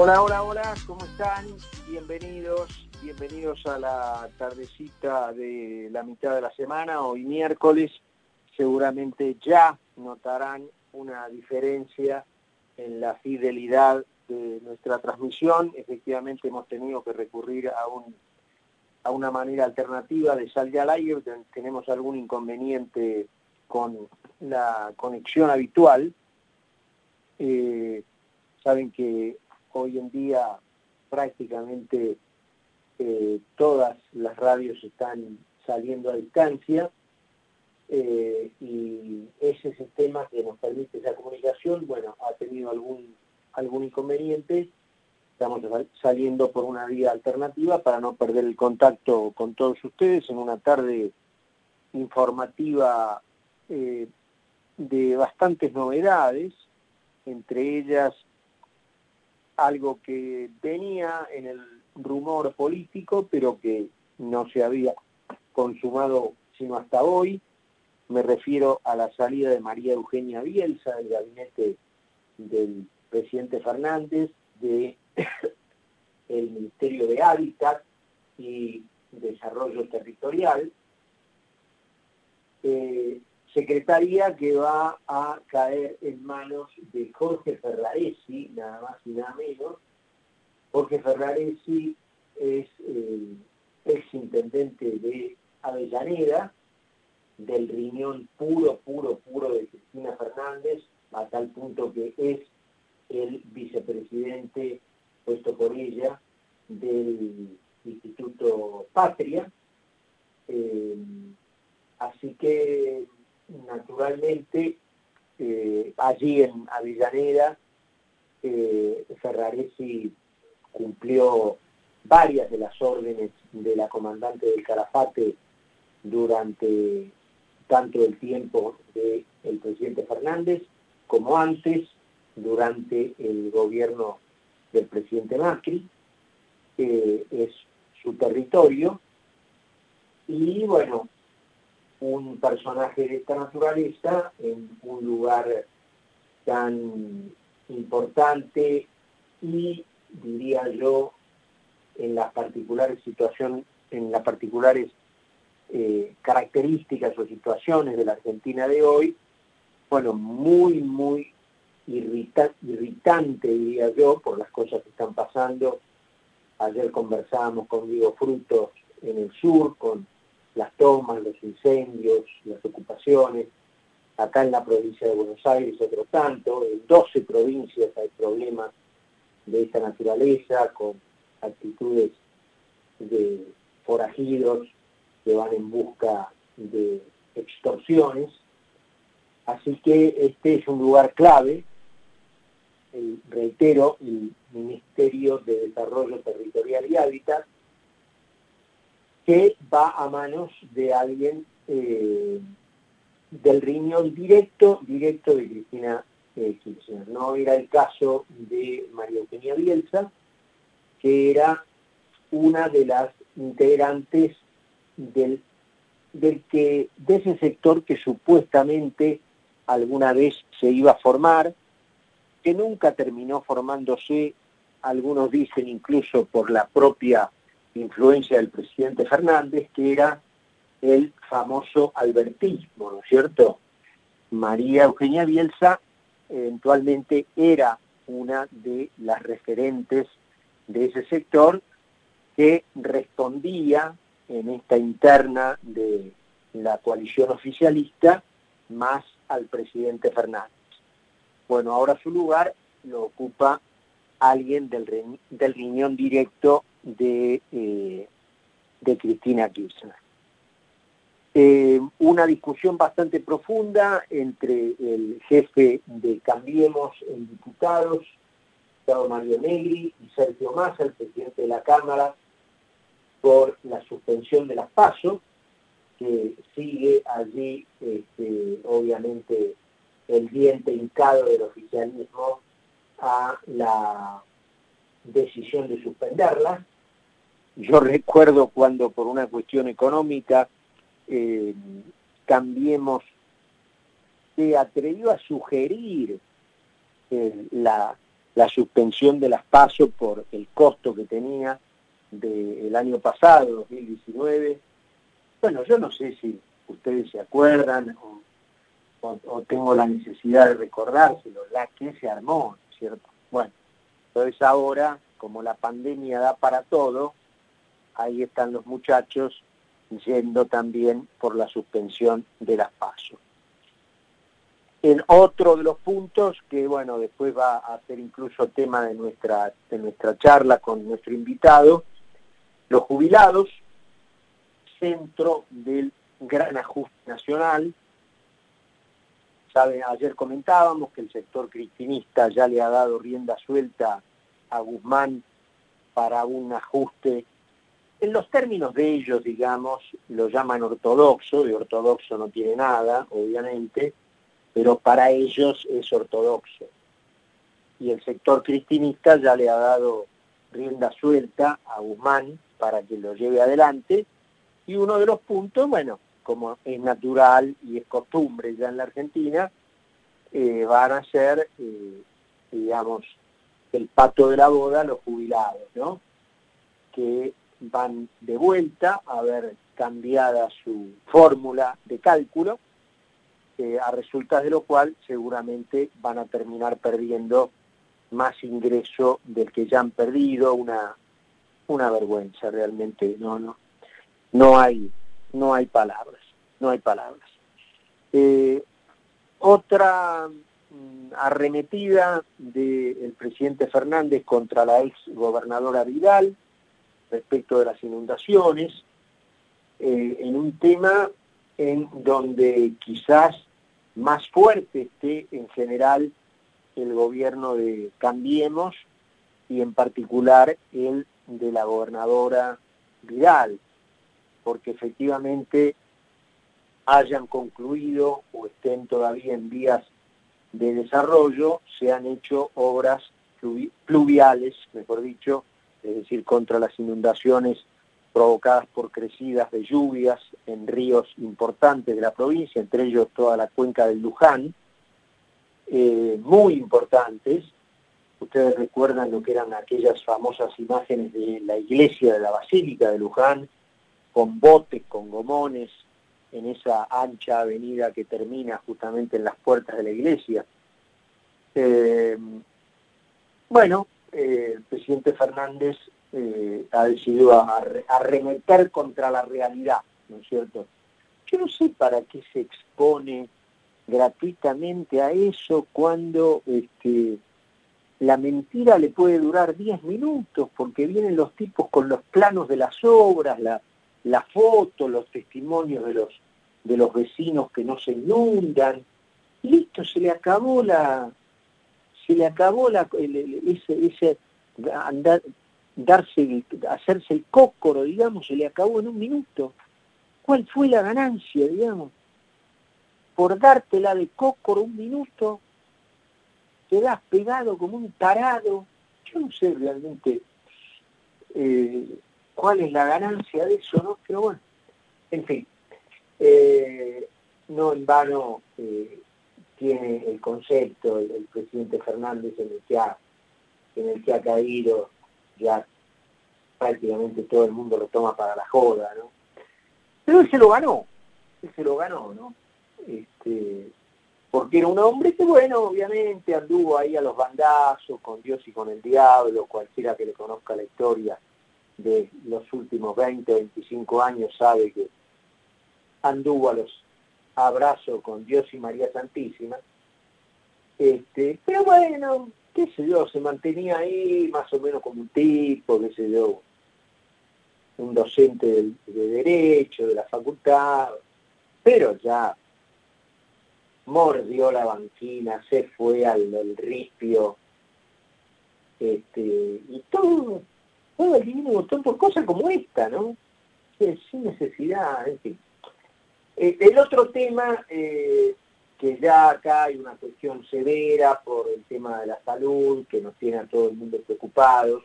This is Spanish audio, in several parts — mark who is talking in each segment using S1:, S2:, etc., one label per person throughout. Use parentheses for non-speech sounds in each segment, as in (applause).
S1: Hola, hola, hola, ¿cómo están? Bienvenidos, bienvenidos a la tardecita de la mitad de la semana, hoy miércoles. Seguramente ya notarán una diferencia en la fidelidad de nuestra transmisión. Efectivamente hemos tenido que recurrir a, un, a una manera alternativa de salir al aire. Tenemos algún inconveniente con la conexión habitual. Eh, saben que hoy en día prácticamente eh, todas las radios están saliendo a distancia eh, y ese sistema que nos permite esa comunicación, bueno, ha tenido algún, algún inconveniente. Estamos saliendo por una vía alternativa para no perder el contacto con todos ustedes en una tarde informativa eh, de bastantes novedades, entre ellas algo que venía en el rumor político, pero que no se había consumado sino hasta hoy. Me refiero a la salida de María Eugenia Bielsa del gabinete del presidente Fernández, (coughs) el Ministerio de Hábitat y Desarrollo Territorial, eh, secretaría que va a caer en manos de Jorge Ferraresi, nada más y nada menos. Jorge Ferraresi es el ex intendente de Avellaneda, del riñón puro, puro, puro de Cristina Fernández, a tal punto que es el vicepresidente puesto por ella del Instituto Patria. Eh, así que naturalmente, eh, allí en Avellaneda, eh, Ferraresi cumplió varias de las órdenes de la comandante del Calafate durante tanto el tiempo del presidente Fernández como antes, durante el gobierno del presidente Macri, que es su territorio. Y bueno, un personaje de esta naturaleza en un lugar tan importante y diría yo en las particulares situaciones, en las particulares eh, características o situaciones de la Argentina de hoy, bueno, muy, muy irritante, diría yo, por las cosas que están pasando. Ayer conversábamos con Diego Frutos en el sur, con las tomas, los incendios, las ocupaciones. Acá en la provincia de Buenos Aires otro tanto, en 12 provincias hay problemas de esta naturaleza, con actitudes de forajidos que van en busca de extorsiones. Así que este es un lugar clave, reitero, el Ministerio de Desarrollo Territorial y Hábitat, que va a manos de alguien eh, del riñón directo, directo de Cristina eh, Kirchner. No era el caso de María Eugenia Bielsa, que era una de las integrantes del, del que, de ese sector que supuestamente alguna vez se iba a formar, que nunca terminó formándose, algunos dicen incluso por la propia influencia del presidente Fernández, que era el famoso albertismo, ¿no es cierto? María Eugenia Bielsa eventualmente era una de las referentes de ese sector que respondía en esta interna de la coalición oficialista más al presidente Fernández. Bueno, ahora su lugar lo ocupa alguien del, del riñón directo de, eh, de Cristina Kirchner. Eh, una discusión bastante profunda entre el jefe de Cambiemos en Diputados, Mario Negri, y Sergio Massa, el presidente de la Cámara, por la suspensión de las pasos, que sigue allí, este, obviamente, el diente hincado del oficialismo a la decisión de suspenderlas. Yo recuerdo cuando por una cuestión económica eh, Cambiemos se atrevió a sugerir eh, la la suspensión de las pasos por el costo que tenía del año pasado, 2019. Bueno, yo no sé si ustedes se acuerdan o, tengo la necesidad de recordárselo, la que se armó, ¿cierto? Bueno, entonces ahora, como la pandemia da para todo, ahí están los muchachos yendo también por la suspensión de las pasos. En otro de los puntos, que bueno, después va a ser incluso tema de nuestra, de nuestra charla con nuestro invitado, los jubilados, centro del gran ajuste nacional. Sabe, ayer comentábamos que el sector cristinista ya le ha dado rienda suelta a Guzmán para un ajuste en los términos de ellos, digamos, lo llaman ortodoxo, de ortodoxo no tiene nada, obviamente, pero para ellos es ortodoxo. Y el sector cristinista ya le ha dado rienda suelta a Guzmán para que lo lleve adelante. Y uno de los puntos, bueno, como es natural y es costumbre ya en la Argentina, eh, van a ser, eh, digamos, el pato de la boda los jubilados, ¿no? Que van de vuelta a ver cambiada su fórmula de cálculo, eh, a resultas de lo cual seguramente van a terminar perdiendo más ingreso del que ya han perdido, una, una vergüenza realmente, no, no, no hay, no hay palabras, no hay palabras. Eh, otra arremetida del presidente Fernández contra la ex gobernadora Vidal, respecto de las inundaciones, eh, en un tema en donde quizás más fuerte esté en general el gobierno de Cambiemos y en particular el de la gobernadora Vidal, porque efectivamente hayan concluido o estén todavía en vías de desarrollo, se han hecho obras pluviales, mejor dicho, es decir, contra las inundaciones provocadas por crecidas de lluvias en ríos importantes de la provincia, entre ellos toda la cuenca del Luján, eh, muy importantes. Ustedes recuerdan lo que eran aquellas famosas imágenes de la iglesia de la Basílica de Luján, con botes, con gomones, en esa ancha avenida que termina justamente en las puertas de la iglesia. Eh, bueno, eh, el presidente Fernández eh, ha decidido arremeter contra la realidad, ¿no es cierto? Yo no sé para qué se expone gratuitamente a eso cuando este, la mentira le puede durar 10 minutos, porque vienen los tipos con los planos de las obras, la, la foto, los testimonios de los, de los vecinos que no se inundan. Listo, se le acabó la, se le acabó la, ese, ese darse, hacerse el cócoro, digamos, se le acabó en un minuto. ¿Cuál fue la ganancia, digamos? Por dártela de cócoro un minuto, te das pegado como un tarado. Yo no sé realmente eh, cuál es la ganancia de eso, ¿no? Pero bueno, en fin, eh, no en vano eh, tiene el concepto el, presidente Fernández en el que ha, en el que ha caído, ya prácticamente todo el mundo lo toma para la joda, ¿no? Pero él se lo ganó, él se lo ganó, ¿no? Este, porque era un hombre que, bueno, obviamente anduvo ahí a los bandazos con Dios y con el diablo, cualquiera que le conozca la historia de los últimos 20, 25 años sabe que anduvo a los abrazo con Dios y María Santísima. Este, pero bueno, qué sé yo, se mantenía ahí más o menos como un tipo, qué sé yo, un docente de, derecho, de la facultad, pero ya mordió la banquina, se fue al, rispio, este, y todo, todo el divino botón por cosas como esta, ¿no? Sin necesidad, en fin. Eh, el otro tema, eh, que ya acá hay una cuestión severa por el tema de la salud, que nos tiene a todo el mundo preocupados,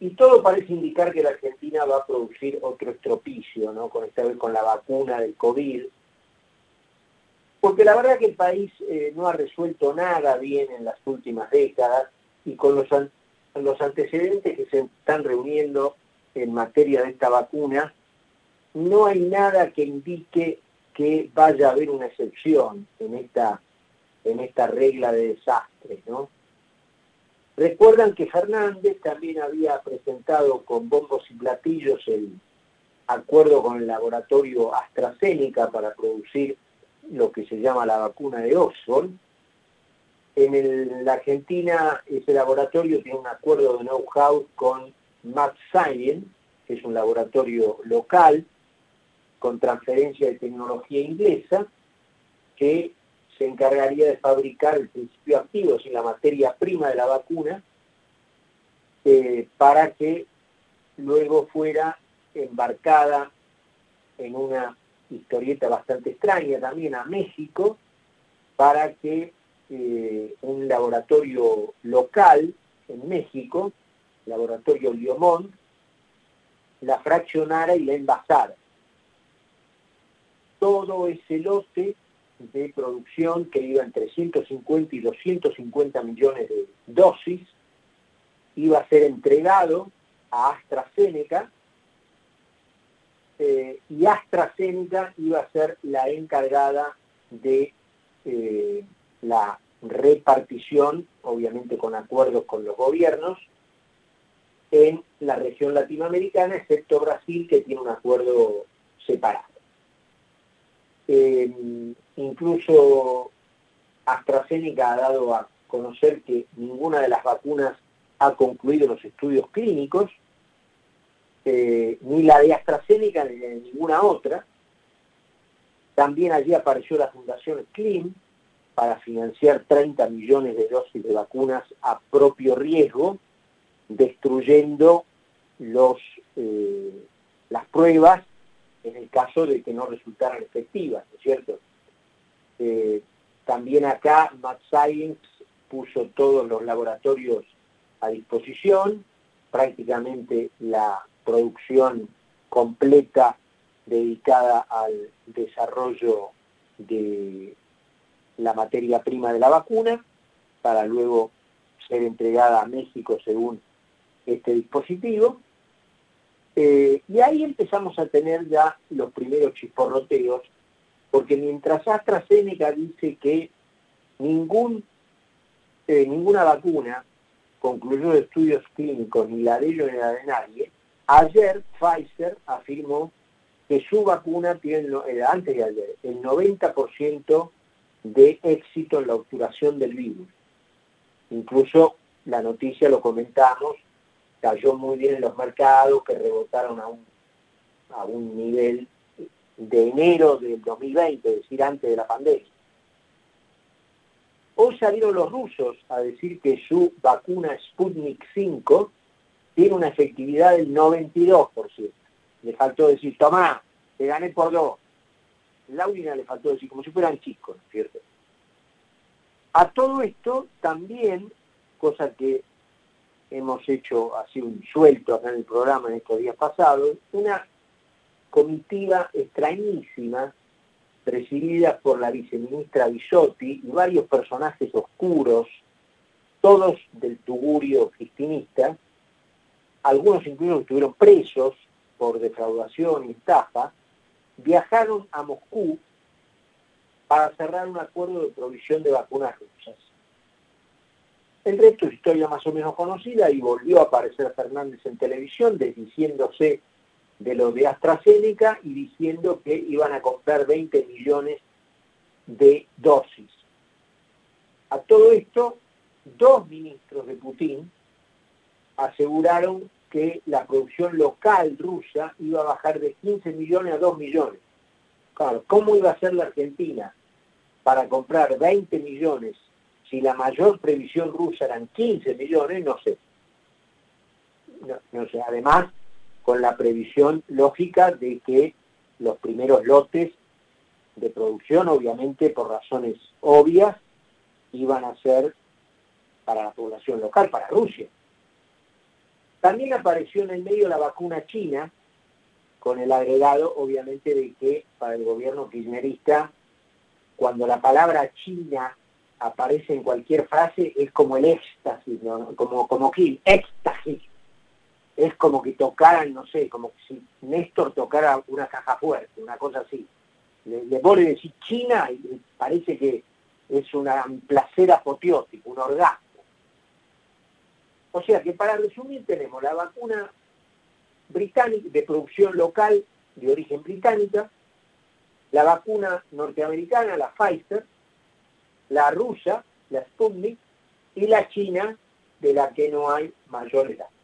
S1: y todo parece indicar que la Argentina va a producir otro estropicio, ¿no? Con esta vez con la vacuna del COVID, porque la verdad que el país eh, no ha resuelto nada bien en las últimas décadas, y con los, los antecedentes que se están reuniendo en materia de esta vacuna, no hay nada que indique que vaya a haber una excepción en esta, en esta regla de desastre. ¿no? Recuerdan que Fernández también había presentado con bombos y platillos el acuerdo con el laboratorio AstraZeneca para producir lo que se llama la vacuna de Oxford. En la Argentina ese laboratorio tiene un acuerdo de know-how con Max Science, que es un laboratorio local con transferencia de tecnología inglesa, que se encargaría de fabricar el principio activo, y la materia prima de la vacuna, eh, para que luego fuera embarcada en una historieta bastante extraña también a México, para que eh, un laboratorio local en México, laboratorio Liomont, la fraccionara y la envasara. Todo ese lote de producción que iba entre 150 y 250 millones de dosis, iba a ser entregado a AstraZeneca eh, y AstraZeneca iba a ser la encargada de eh, la repartición, obviamente con acuerdos con los gobiernos, en la región latinoamericana, excepto Brasil, que tiene un acuerdo separado. Eh, incluso AstraZeneca ha dado a conocer que ninguna de las vacunas ha concluido los estudios clínicos, eh, ni la de AstraZeneca ni de ninguna otra. También allí apareció la Fundación CLIM para financiar 30 millones de dosis de vacunas a propio riesgo, destruyendo los, eh, las pruebas en el caso de que no resultaran efectivas, ¿no es cierto? Eh, también acá Max Science puso todos los laboratorios a disposición, prácticamente la producción completa dedicada al desarrollo de la materia prima de la vacuna, para luego ser entregada a México según este dispositivo. Eh, y ahí empezamos a tener ya los primeros chisporroteos, porque mientras AstraZeneca dice que ningún, eh, ninguna vacuna concluyó estudios clínicos, ni la de ellos ni la de nadie, ayer Pfizer afirmó que su vacuna tiene, eh, antes de ayer, el 90% de éxito en la obturación del virus. Incluso la noticia, lo comentamos, cayó muy bien en los mercados, que rebotaron a un, a un nivel de enero del 2020, es decir, antes de la pandemia. Hoy salieron los rusos a decir que su vacuna Sputnik 5 tiene una efectividad del 92%. Le faltó decir, tomá, te gané por dos. Laurina le faltó decir, como si fueran chicos, ¿no es cierto? A todo esto también, cosa que hemos hecho así un suelto acá en el programa en estos días pasados, una comitiva extrañísima presidida por la viceministra Bisotti y varios personajes oscuros, todos del tugurio cristinista, algunos incluso estuvieron presos por defraudación y estafa, viajaron a Moscú para cerrar un acuerdo de provisión de vacunas rusas. El resto es historia más o menos conocida y volvió a aparecer Fernández en televisión desdiciéndose de lo de AstraZeneca y diciendo que iban a comprar 20 millones de dosis. A todo esto, dos ministros de Putin aseguraron que la producción local rusa iba a bajar de 15 millones a 2 millones. Claro, ¿cómo iba a ser la Argentina para comprar 20 millones si la mayor previsión rusa eran 15 millones, no sé. No, sé, además con la previsión lógica de que los primeros lotes de producción, obviamente por razones obvias, iban a ser para la población local, para Rusia. También apareció en el medio la vacuna china, con el agregado, obviamente, de que para el gobierno kirchnerista, cuando la palabra China aparece en cualquier frase es como el éxtasis, como, como que éxtasis. Es como que tocaran, no sé, como si Néstor tocara una caja fuerte, una cosa así. Le, le pone decir China y parece que es un placer apoteótico, un orgasmo. O sea que para resumir tenemos la vacuna británica de producción local de origen británica, la vacuna norteamericana, la Pfizer, la rusa, la Sputnik, y la china, de la que no hay mayores datos.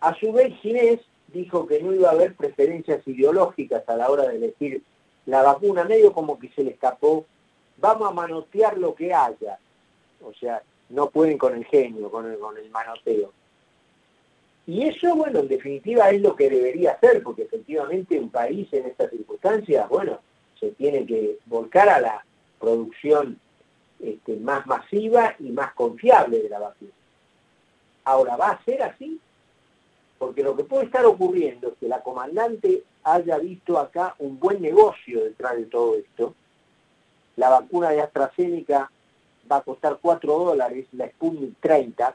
S1: A su vez, Ginés dijo que no iba a haber preferencias ideológicas a la hora de elegir la vacuna, medio como que se le escapó, vamos a manotear lo que haya. O sea, no pueden con el genio, con el, con el manoteo. Y eso, bueno, en definitiva es lo que debería hacer, porque efectivamente un país en estas circunstancias, bueno, se tiene que volcar a la producción este, más masiva y más confiable de la vacuna. Ahora, ¿va a ser así? Porque lo que puede estar ocurriendo es que la comandante haya visto acá un buen negocio detrás de todo esto. La vacuna de AstraZeneca va a costar 4 dólares, la Sputnik 30,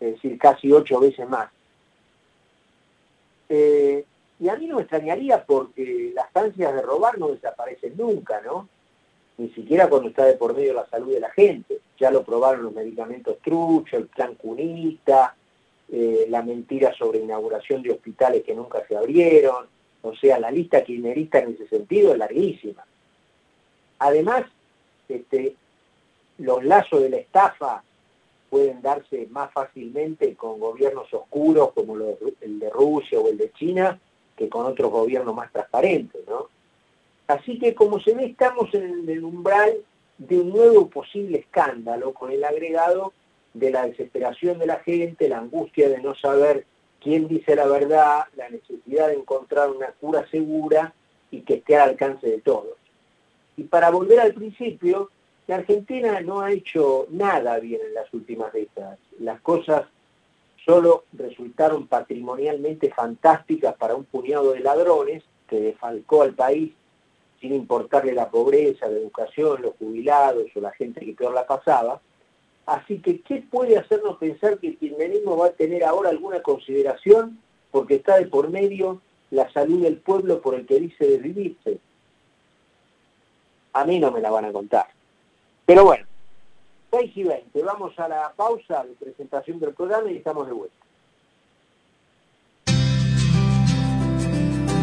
S1: es decir, casi 8 veces más. Eh, y a mí no me extrañaría porque las ansias de robar no desaparecen nunca, ¿no? Ni siquiera cuando está de por medio la salud de la gente. Ya lo probaron los medicamentos trucho, el plan cunita, eh, la mentira sobre inauguración de hospitales que nunca se abrieron. O sea, la lista kirchnerista en ese sentido es larguísima. Además, este, los lazos de la estafa pueden darse más fácilmente con gobiernos oscuros como el de Rusia o el de China que con otros gobiernos más transparentes, ¿no? Así que como se ve estamos en el umbral de un nuevo posible escándalo con el agregado de la desesperación de la gente, la angustia de no saber quién dice la verdad, la necesidad de encontrar una cura segura y que esté al alcance de todos. Y para volver al principio, la Argentina no ha hecho nada bien en las últimas décadas. Las cosas solo resultaron patrimonialmente fantásticas para un puñado de ladrones que defalcó al país sin importarle la pobreza, la educación, los jubilados o la gente que peor la pasaba. Así que, ¿qué puede hacernos pensar que el kirchnerismo va a tener ahora alguna consideración porque está de por medio la salud del pueblo por el que dice desvivirse? A mí no me la van a contar. Pero bueno, 6 y 20, vamos a la pausa de presentación del programa y estamos de vuelta.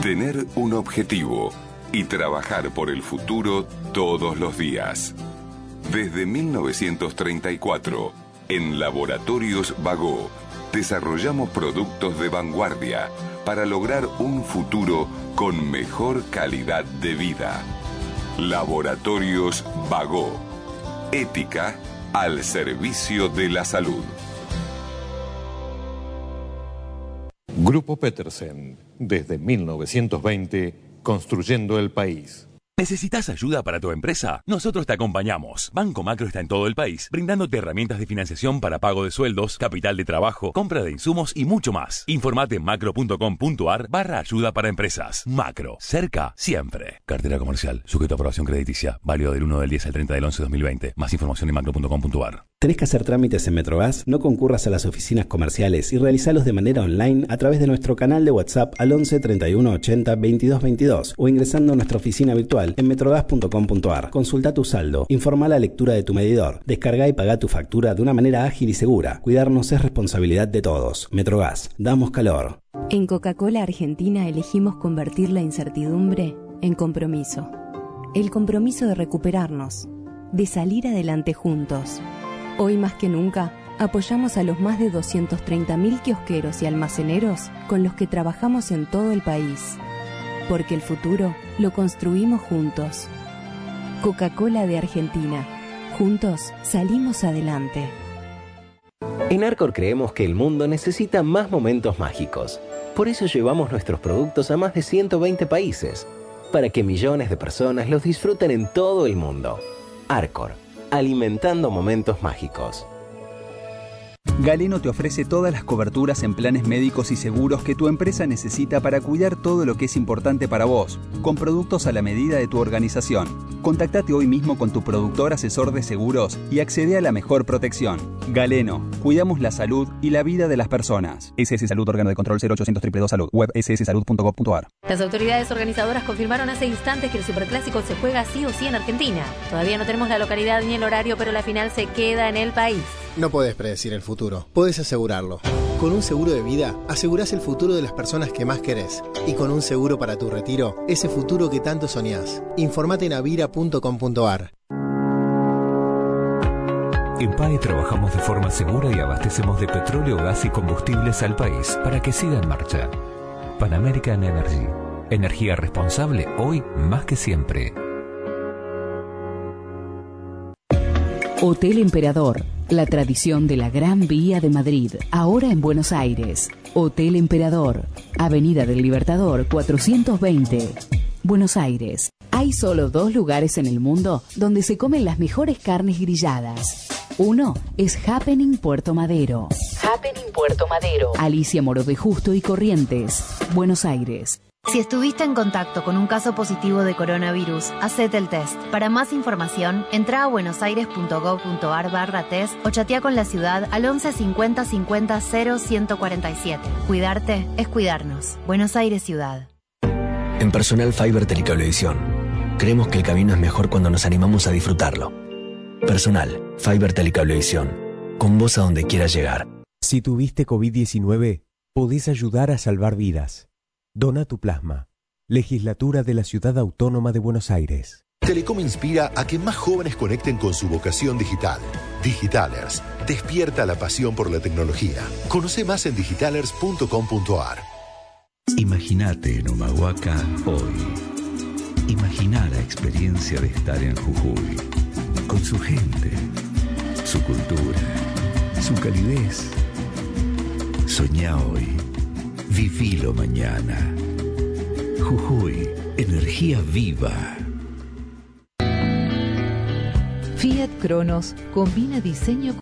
S2: Tener un objetivo y trabajar por el futuro todos los días. Desde 1934, en Laboratorios Vago, desarrollamos productos de vanguardia para lograr un futuro con mejor calidad de vida. Laboratorios Vago Ética al servicio de la salud.
S3: Grupo Petersen, desde 1920, construyendo el país.
S4: ¿Necesitas ayuda para tu empresa? Nosotros te acompañamos. Banco Macro está en todo el país, brindándote herramientas de financiación para pago de sueldos, capital de trabajo, compra de insumos y mucho más. Informate en macro.com.ar barra ayuda para empresas. Macro, cerca siempre. Cartera comercial, sujeto a aprobación crediticia, válido del 1 del 10 al 30 del 11 de 2020. Más información en macro.com.ar.
S5: ¿Tenés que hacer trámites en Metrogas? No concurras a las oficinas comerciales y realizalos de manera online a través de nuestro canal de WhatsApp al 11 31 80 22 22 o ingresando a nuestra oficina virtual en metrogas.com.ar. Consulta tu saldo, informa la lectura de tu medidor, descarga y paga tu factura de una manera ágil y segura. Cuidarnos es responsabilidad de todos. Metrogas, damos calor.
S6: En Coca-Cola Argentina elegimos convertir la incertidumbre en compromiso. El compromiso de recuperarnos, de salir adelante juntos Hoy más que nunca, apoyamos a los más de 230.000 kiosqueros y almaceneros con los que trabajamos en todo el país. Porque el futuro lo construimos juntos. Coca-Cola de Argentina. Juntos salimos adelante.
S7: En Arcor creemos que el mundo necesita más momentos mágicos. Por eso llevamos nuestros productos a más de 120 países, para que millones de personas los disfruten en todo el mundo. Arcor alimentando momentos mágicos.
S8: Galeno te ofrece todas las coberturas en planes médicos y seguros que tu empresa necesita para cuidar todo lo que es importante para vos, con productos a la medida de tu organización. Contactate hoy mismo con tu productor asesor de seguros y accede a la mejor protección. Galeno, cuidamos la salud y la vida de las personas. SS Salud, órgano de control 0800 222 Salud, web sssalud.gov.ar.
S9: Las autoridades organizadoras confirmaron hace instantes que el Superclásico se juega sí o sí en Argentina. Todavía no tenemos la localidad ni el horario, pero la final se queda en el país.
S10: No puedes predecir el futuro, puedes asegurarlo. Con un seguro de vida, asegurás el futuro de las personas que más querés. Y con un seguro para tu retiro, ese futuro que tanto soñás. Informate en avira.com.ar.
S11: En PAE trabajamos de forma segura y abastecemos de petróleo, gas y combustibles al país para que siga en marcha. Pan American Energy. Energía responsable hoy más que siempre.
S12: Hotel Emperador, la tradición de la Gran Vía de Madrid, ahora en Buenos Aires. Hotel Emperador, Avenida del Libertador 420, Buenos Aires. Hay solo dos lugares en el mundo donde se comen las mejores carnes grilladas. Uno es Happening Puerto Madero. Happening Puerto Madero. Alicia Moro de Justo y Corrientes, Buenos Aires.
S13: Si estuviste en contacto con un caso positivo de coronavirus, hacete el test. Para más información, entra a buenosaires.gov.ar barra test o chatea con la ciudad al 11 50 50 0 147. Cuidarte es cuidarnos. Buenos Aires Ciudad.
S14: En Personal Fiber Telecablevisión, creemos que el camino es mejor cuando nos animamos a disfrutarlo. Personal Fiber Telecablevisión, con vos a donde quieras llegar.
S15: Si tuviste COVID-19, podés ayudar a salvar vidas. Dona tu plasma. Legislatura de la Ciudad Autónoma de Buenos Aires.
S16: Telecom inspira a que más jóvenes conecten con su vocación digital. Digitalers, despierta la pasión por la tecnología. Conoce más en digitalers.com.ar.
S17: Imagínate en Humahuaca hoy. Imagina la experiencia de estar en Jujuy, con su gente, su cultura, su calidez. Soñá hoy, vivilo mañana. Jujuy, energía viva.
S18: Fiat Cronos combina diseño